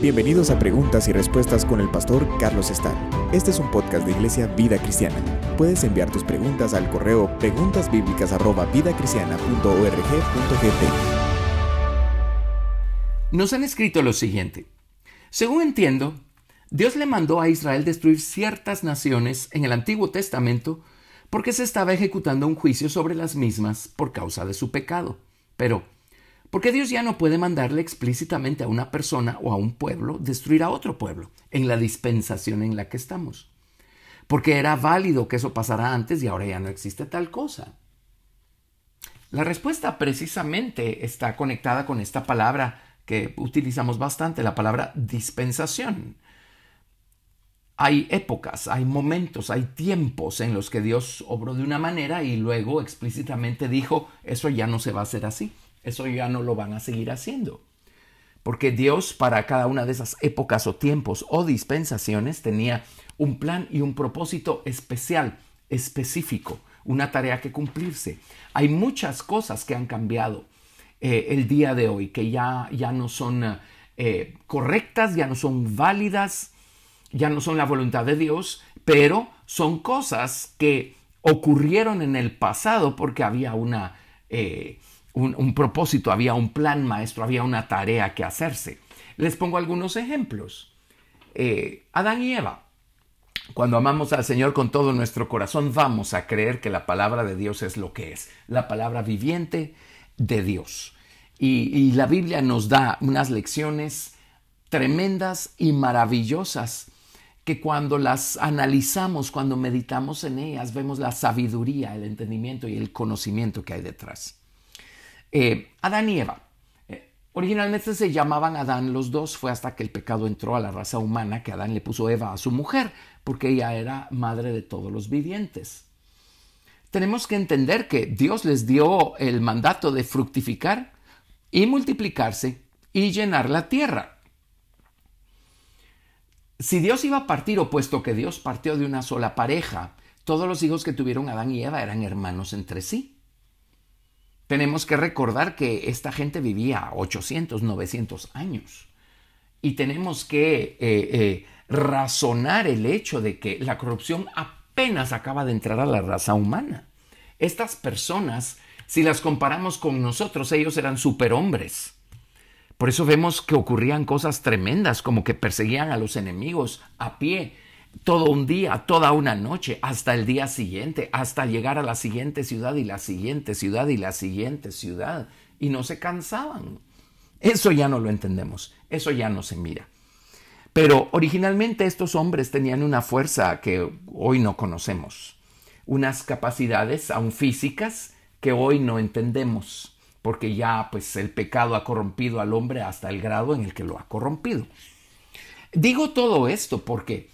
Bienvenidos a Preguntas y Respuestas con el pastor Carlos Estar. Este es un podcast de Iglesia Vida Cristiana. Puedes enviar tus preguntas al correo preguntasbiblicas@vidacristiana.org.gt. Nos han escrito lo siguiente. Según entiendo, Dios le mandó a Israel destruir ciertas naciones en el Antiguo Testamento porque se estaba ejecutando un juicio sobre las mismas por causa de su pecado. Pero, porque Dios ya no puede mandarle explícitamente a una persona o a un pueblo destruir a otro pueblo en la dispensación en la que estamos. Porque era válido que eso pasara antes y ahora ya no existe tal cosa. La respuesta precisamente está conectada con esta palabra que utilizamos bastante, la palabra dispensación. Hay épocas, hay momentos, hay tiempos en los que Dios obró de una manera y luego explícitamente dijo, eso ya no se va a hacer así. Eso ya no lo van a seguir haciendo. Porque Dios para cada una de esas épocas o tiempos o dispensaciones tenía un plan y un propósito especial, específico, una tarea que cumplirse. Hay muchas cosas que han cambiado eh, el día de hoy, que ya, ya no son eh, correctas, ya no son válidas, ya no son la voluntad de Dios, pero son cosas que ocurrieron en el pasado porque había una... Eh, un, propósito, había un plan maestro, había una tarea que hacerse. Les pongo algunos ejemplos. Eh, Adán y Eva. Cuando amamos al Señor con todo nuestro corazón, vamos a creer que la palabra de Dios es lo que es, la palabra viviente de Dios. Y, y la Biblia nos da unas lecciones tremendas y maravillosas que cuando las analizamos, cuando meditamos en ellas, vemos la sabiduría, el entendimiento y el conocimiento que hay detrás. Eh, Adán y Eva. Eh, originalmente se llamaban Adán los dos, fue hasta que el pecado entró a la raza humana que Adán le puso Eva a su mujer, porque ella era madre de todos los vivientes. Tenemos que entender que Dios les dio el mandato de fructificar y multiplicarse y llenar la tierra. Si Dios iba a partir, o puesto que Dios partió de una sola pareja, todos los hijos que tuvieron Adán y Eva eran hermanos entre sí. Tenemos que recordar que esta gente vivía 800, 900 años. Y tenemos que eh, eh, razonar el hecho de que la corrupción apenas acaba de entrar a la raza humana. Estas personas, si las comparamos con nosotros, ellos eran superhombres. Por eso vemos que ocurrían cosas tremendas, como que perseguían a los enemigos a pie, todo un día, toda una noche, hasta el día siguiente, hasta llegar a la siguiente ciudad y la siguiente ciudad y la siguiente ciudad. Y no se cansaban. Eso ya no lo entendemos, eso ya no se mira. Pero originalmente estos hombres tenían una fuerza que hoy no conocemos, unas capacidades aún físicas que hoy no entendemos, porque ya pues el pecado ha corrompido al hombre hasta el grado en el que lo ha corrompido. Digo todo esto porque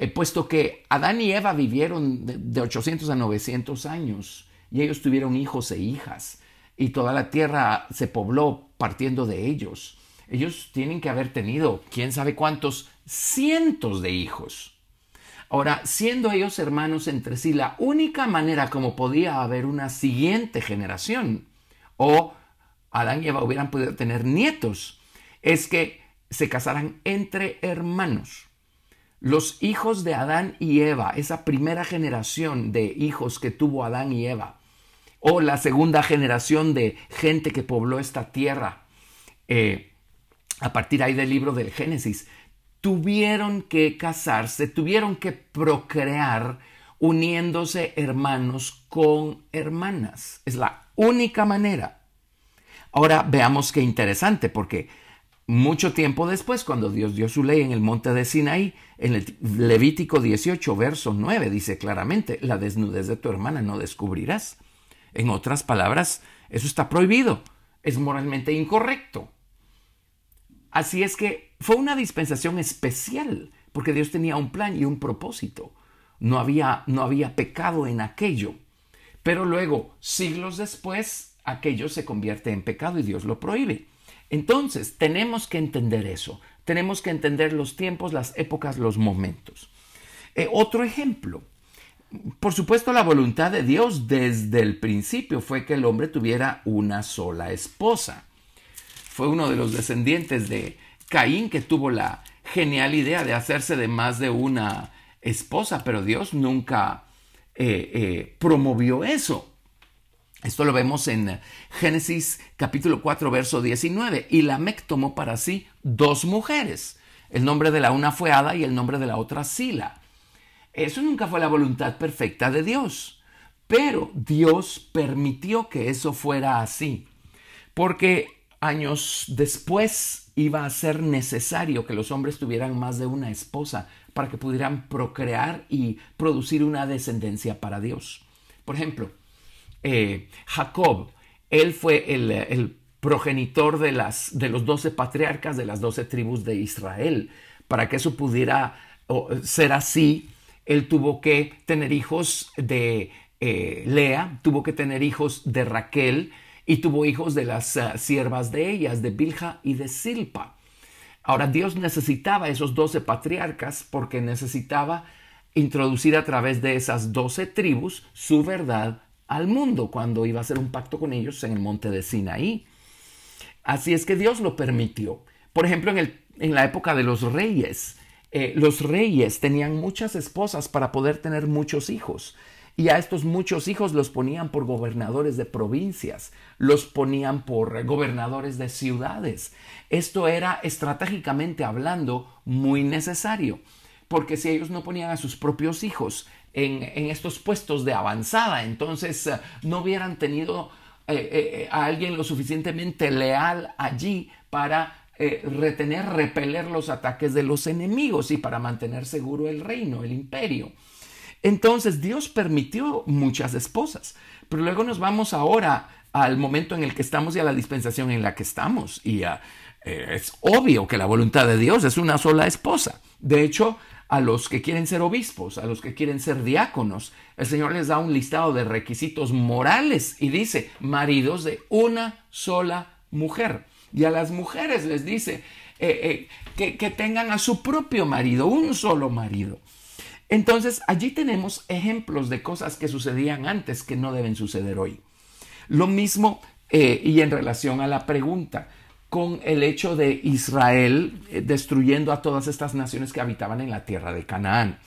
eh, puesto que Adán y Eva vivieron de, 800 a 900 años y ellos tuvieron hijos e hijas y toda la tierra se pobló partiendo de ellos. Ellos tienen que haber tenido quién sabe cuántos cientos de hijos. Ahora, siendo ellos hermanos entre sí, la única manera como podía haber una siguiente generación o Adán y Eva hubieran podido tener nietos es que se casaran entre hermanos. Los hijos de Adán y Eva, esa primera generación de hijos que tuvo Adán y Eva, o la segunda generación de gente que pobló esta tierra, eh, a partir ahí del libro del Génesis, tuvieron que casarse, tuvieron que procrear uniéndose hermanos con hermanas. Es la única manera. Ahora veamos qué interesante, porque mucho tiempo después, cuando Dios dio su ley en el monte de Sinaí, en el Levítico 18, verso 9, dice claramente, la desnudez de tu hermana no descubrirás. En otras palabras, eso está prohibido, es moralmente incorrecto. Así es que fue una dispensación especial, porque Dios tenía un plan y un propósito. No había, no había pecado en aquello. Pero luego, siglos después, aquello se convierte en pecado y Dios lo prohíbe. Entonces, tenemos que entender eso. Tenemos que entender los tiempos, las épocas, los momentos. Eh, otro ejemplo. Por supuesto, la voluntad de Dios desde el principio fue que el hombre tuviera una sola esposa. Fue uno de los descendientes de Caín que tuvo la genial idea de hacerse de más de una esposa, pero Dios nunca eh, eh, promovió eso. Esto lo vemos en Génesis capítulo 4, verso 19. Y Lamec tomó para sí dos mujeres. El nombre de la una fue Ada y el nombre de la otra Sila. Eso nunca fue la voluntad perfecta de Dios. Pero Dios permitió que eso fuera así. Porque años después iba a ser necesario que los hombres tuvieran más de una esposa para que pudieran procrear y producir una descendencia para Dios. Por ejemplo, eh, Jacob, él fue el, progenitor de, las, de los doce patriarcas de las doce tribus de Israel. Para que eso pudiera ser así, él tuvo que tener hijos de eh, Lea, tuvo que tener hijos de Raquel y tuvo hijos de las uh, siervas de ellas, de Bilha y de Silpa. Ahora Dios necesitaba esos doce patriarcas porque necesitaba introducir a través de esas doce tribus su verdad al mundo cuando iba a hacer un pacto con ellos en el monte de Sinaí. Así es que Dios lo permitió. Por ejemplo, en, el, en la época de los reyes, eh, los reyes tenían muchas esposas para poder tener muchos hijos. Y a estos muchos hijos los ponían por gobernadores de provincias, los ponían por gobernadores de ciudades. Esto era estratégicamente hablando muy necesario, porque si ellos no ponían a sus propios hijos en, estos puestos de avanzada, entonces eh, no hubieran tenido eh, eh, a alguien lo suficientemente leal allí para retener, repeler los ataques de los enemigos y para mantener seguro el reino, el imperio. Entonces Dios permitió muchas esposas, pero luego nos vamos ahora al momento en el que estamos y a la dispensación en la que estamos. Y es obvio que la voluntad de Dios es una sola esposa. De hecho, a los que quieren ser obispos, a los que quieren ser diáconos. El Señor les da un listado de requisitos morales y dice, maridos de una sola mujer. Y a las mujeres les dice eh, eh, que, tengan a su propio marido, un solo marido. Entonces, allí tenemos ejemplos de cosas que sucedían antes que no deben suceder hoy. Lo mismo, eh, y en relación a la pregunta, con el hecho de Israel eh, destruyendo a todas estas naciones que habitaban en la tierra de Canaán.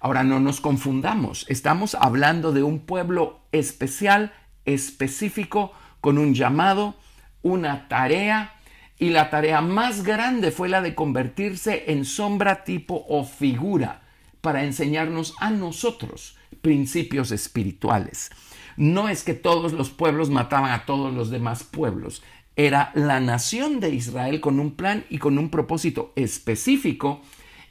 Ahora no nos confundamos, estamos hablando de un pueblo especial, específico, con un llamado, una tarea, y la tarea más grande fue la de convertirse en sombra tipo o figura para enseñarnos a nosotros principios espirituales. No es que todos los pueblos mataban a todos los demás pueblos, era la nación de Israel con un plan y con un propósito específico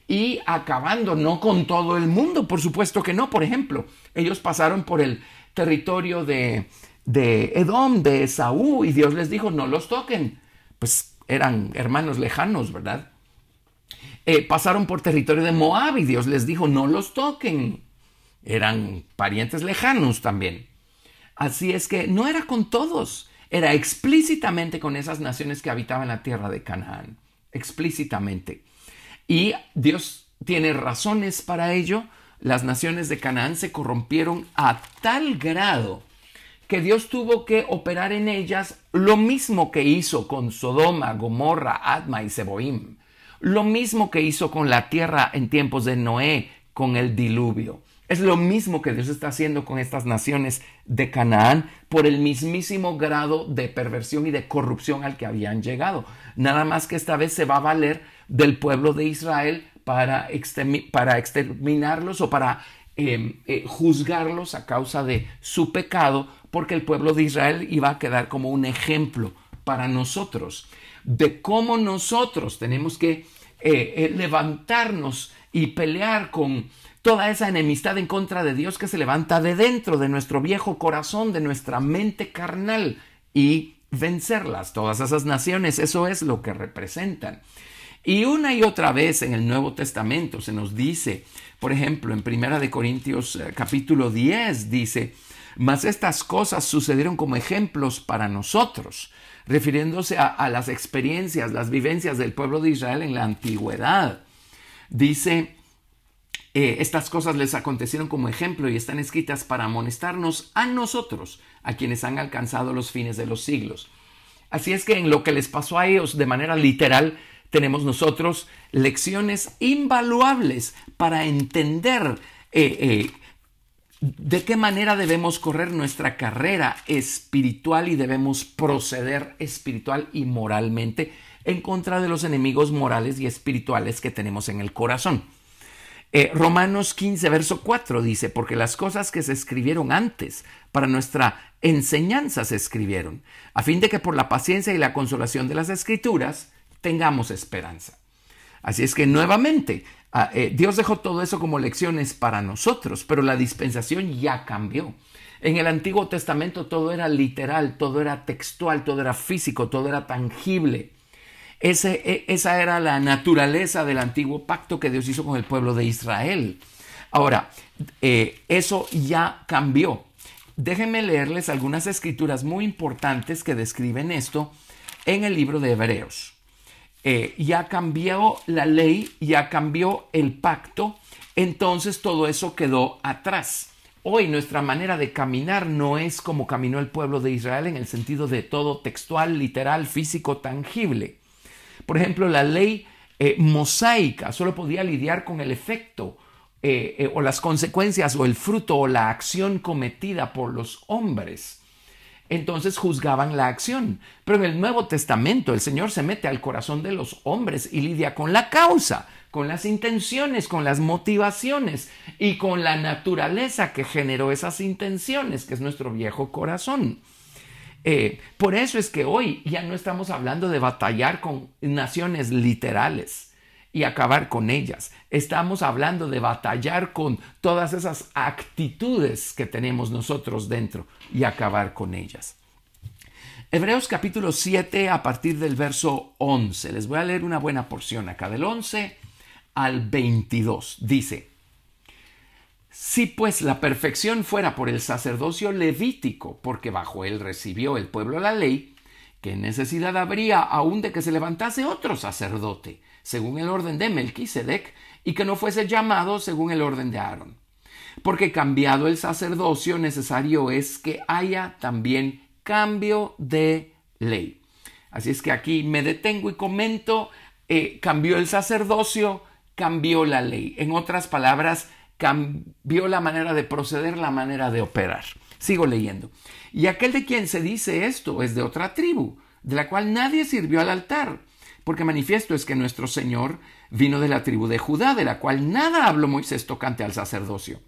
y acabando no con todo el mundo, por supuesto que no. Por ejemplo, ellos pasaron por el territorio de, de Edom, de Esaú, y Dios les dijo, no los toquen. Pues eran hermanos lejanos, ¿verdad? Eh, pasaron por territorio de Moab y Dios les dijo, no los toquen. Eran parientes lejanos también. Así es que no era con todos era explícitamente con esas naciones que habitaban la tierra de Canaán, explícitamente. Y Dios tiene razones para ello. Las naciones de Canaán se corrompieron a tal grado que Dios tuvo que operar en ellas lo mismo que hizo con Sodoma, Gomorra, Adma y Seboim, lo mismo que hizo con la tierra en tiempos de Noé, con el diluvio. Es lo mismo que Dios está haciendo con estas naciones de Canaán por el mismísimo grado de perversión y de corrupción al que habían llegado. Nada más que esta vez se va a valer del pueblo de Israel para, exterminarlos o para em, eh, juzgarlos a causa de su pecado, porque el pueblo de Israel iba a quedar como un ejemplo para nosotros de cómo nosotros tenemos que eh, eh, levantarnos y pelear con toda esa enemistad en contra de Dios que se levanta de dentro de nuestro viejo corazón, de nuestra mente carnal y vencerlas. Todas esas naciones, eso es lo que representan. Y una y otra vez en el Nuevo Testamento se nos dice, por ejemplo, en Primera de Corintios eh, capítulo 10 dice, mas estas cosas sucedieron como ejemplos para nosotros, refiriéndose a, a las experiencias, las vivencias del pueblo de Israel en la antigüedad. Dice, eh, estas cosas les acontecieron como ejemplo y están escritas para amonestarnos a nosotros, a quienes han alcanzado los fines de los siglos. Así es que en lo que les pasó a ellos de manera literal, tenemos nosotros lecciones invaluables para entender eh, eh, de qué manera debemos correr nuestra carrera espiritual y debemos proceder espiritual y moralmente en contra de los enemigos morales y espirituales que tenemos en el corazón. Eh, Romanos 15, verso 4 dice, porque las cosas que se escribieron antes para nuestra enseñanza se escribieron, a fin de que por la paciencia y la consolación de las escrituras tengamos esperanza. Así es que nuevamente, ah, eh, Dios dejó todo eso como lecciones para nosotros, pero la dispensación ya cambió. En el Antiguo Testamento todo era literal, todo era textual, todo era físico, todo era tangible. E, esa era la naturaleza del antiguo pacto que Dios hizo con el pueblo de Israel. Ahora, eh, eso ya cambió. Déjenme leerles algunas escrituras muy importantes que describen esto en el libro de Hebreos. Eh, ya cambió la ley, ya cambió el pacto, entonces todo eso quedó atrás. Hoy nuestra manera de caminar no es como caminó el pueblo de Israel en el sentido de todo textual, literal, físico, tangible. Por ejemplo, la ley eh, mosaica solo podía lidiar con el efecto eh, eh, o las consecuencias o el fruto o la acción cometida por los hombres. Entonces juzgaban la acción. Pero en el Nuevo Testamento el Señor se mete al corazón de los hombres y lidia con la causa, con las intenciones, con las motivaciones y con la naturaleza que generó esas intenciones, que es nuestro viejo corazón. Eh, por eso es que hoy ya no estamos hablando de batallar con naciones literales y acabar con ellas. Estamos hablando de batallar con todas esas actitudes que tenemos nosotros dentro y acabar con ellas. Hebreos capítulo 7 a partir del verso 11. Les voy a leer una buena porción acá del 11 al 22. Dice, si pues la perfección fuera por el sacerdocio levítico, porque bajo él recibió el pueblo la ley, ¿qué necesidad habría aún de que se levantase otro sacerdote, según el orden de Melquisedec, y que no fuese llamado según el orden de Aarón? Porque cambiado el sacerdocio, necesario es que haya también cambio de ley. Así es que aquí me detengo y comento, eh, cambió el sacerdocio, cambió la ley. En otras palabras, cambió la manera de proceder, la manera de operar. Sigo leyendo. Y aquel de quien se dice esto es de otra tribu, de la cual nadie sirvió al altar, porque manifiesto es que nuestro Señor vino de la tribu de Judá, de la cual nada habló Moisés tocante al sacerdocio.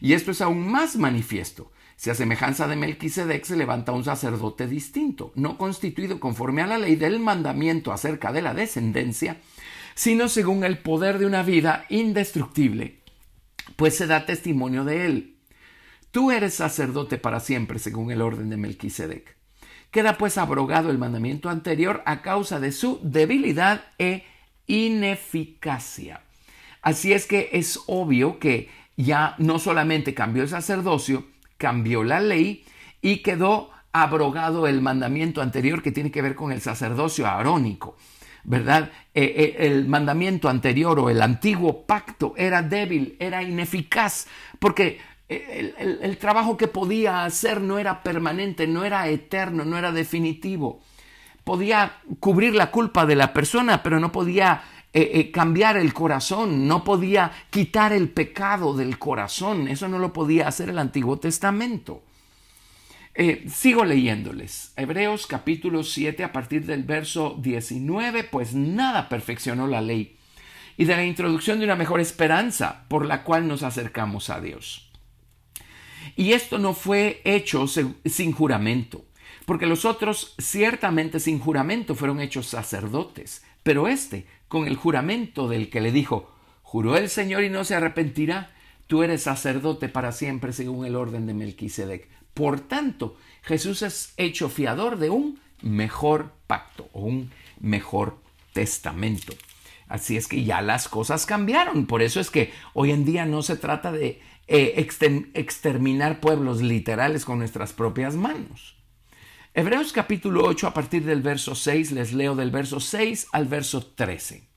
Y esto es aún más manifiesto. Si a semejanza de Melquisedec se levanta un sacerdote distinto, no constituido conforme a la ley del mandamiento acerca de la descendencia, sino según el poder de una vida indestructible pues se da testimonio de él. Tú eres sacerdote para siempre, según el orden de Melquisedec. Queda pues abrogado el mandamiento anterior a causa de su debilidad e ineficacia. Así es que es obvio que ya no solamente cambió el sacerdocio, cambió la ley y quedó abrogado el mandamiento anterior que tiene que ver con el sacerdocio arónico. ¿Verdad? Eh, eh, el mandamiento anterior o el antiguo pacto era débil, era ineficaz, porque eh, el, trabajo que podía hacer no era permanente, no era eterno, no era definitivo. Podía cubrir la culpa de la persona, pero no podía cambiar el corazón, no podía quitar el pecado del corazón. Eso no lo podía hacer el Antiguo Testamento. Eh, sigo leyéndoles. Hebreos capítulo 7 a partir del verso 19, pues nada perfeccionó la ley y de la introducción de una mejor esperanza por la cual nos acercamos a Dios. Y esto no fue hecho sin juramento, porque los otros ciertamente sin juramento fueron hechos sacerdotes, pero este con el juramento del que le dijo, juró el Señor y no se arrepentirá, tú eres sacerdote para siempre según el orden de Melquisedec. Por tanto, Jesús es hecho fiador de un mejor pacto o un mejor testamento. Así es que ya las cosas cambiaron. Por eso es que hoy en día no se trata de eh, exterminar pueblos literales con nuestras propias manos. Hebreos capítulo 8 a partir del verso 6, les leo del verso 6 al verso 13.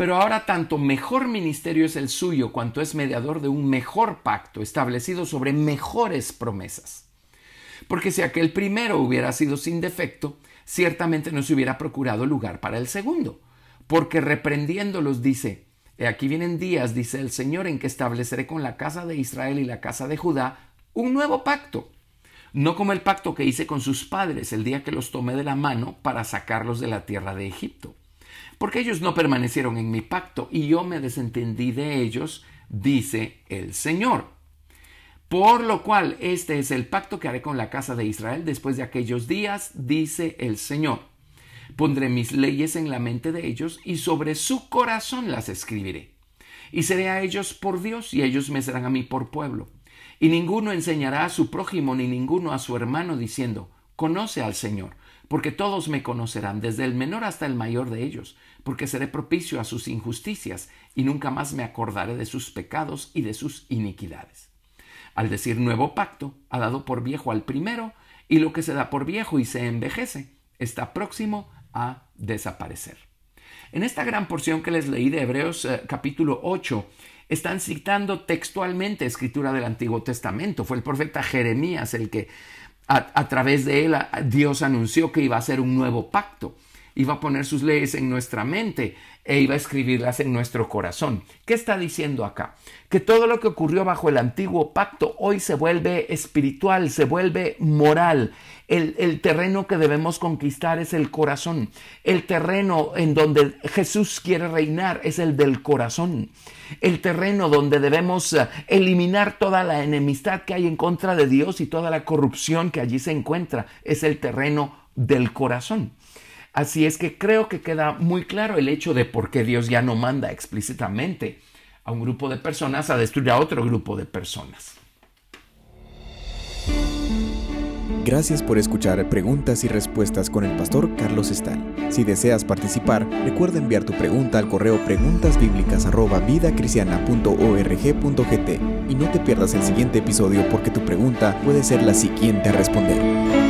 Pero ahora tanto mejor ministerio es el suyo cuanto es mediador de un mejor pacto establecido sobre mejores promesas. Porque si aquel primero hubiera sido sin defecto, ciertamente no se hubiera procurado lugar para el segundo. porque reprendiéndolos dice, aquí vienen días, dice el Señor, en que estableceré con la casa de Israel y la casa de Judá un nuevo pacto, no como el pacto que hice con sus padres el día que los tomé de la mano para sacarlos de la tierra de Egipto, porque ellos no permanecieron en mi pacto y yo me desentendí de ellos, dice el Señor. Por lo cual este es el pacto que haré con la casa de Israel después de aquellos días, dice el Señor. Pondré mis leyes en la mente de ellos y sobre su corazón las escribiré. Y seré a ellos por Dios y ellos me serán a mí por pueblo. Y ninguno enseñará a su prójimo ni ninguno a su hermano diciendo, Conoce al Señor, porque todos me conocerán, desde el menor hasta el mayor de ellos, porque seré propicio a sus injusticias y nunca más me acordaré de sus pecados y de sus iniquidades. Al decir nuevo pacto, ha dado por viejo al primero, y lo que se da por viejo y se envejece está próximo a desaparecer. En esta gran porción que les leí de Hebreos eh, capítulo 8, están citando textualmente escritura del Antiguo Testamento. Fue el profeta Jeremías el que a, través de él Dios anunció que iba a hacer un nuevo pacto, iba a poner sus leyes en nuestra mente e iba a escribirlas en nuestro corazón. ¿Qué está diciendo acá? Que todo lo que ocurrió bajo el antiguo pacto hoy se vuelve espiritual, se vuelve moral. El, el, terreno que debemos conquistar es el corazón. El terreno en donde Jesús quiere reinar es el del corazón. El terreno donde debemos eh, eliminar toda la enemistad que hay en contra de Dios y toda la corrupción que allí se encuentra es el terreno del corazón. Así es que creo que queda muy claro el hecho de por qué Dios ya no manda explícitamente a un grupo de personas a destruir a otro grupo de personas. Gracias por escuchar preguntas y respuestas con el pastor Carlos Estal. Si deseas participar, recuerda enviar tu pregunta al correo preguntasbiblicas@vidacristiana.org.gt y no te pierdas el siguiente episodio porque tu pregunta puede ser la siguiente a responder.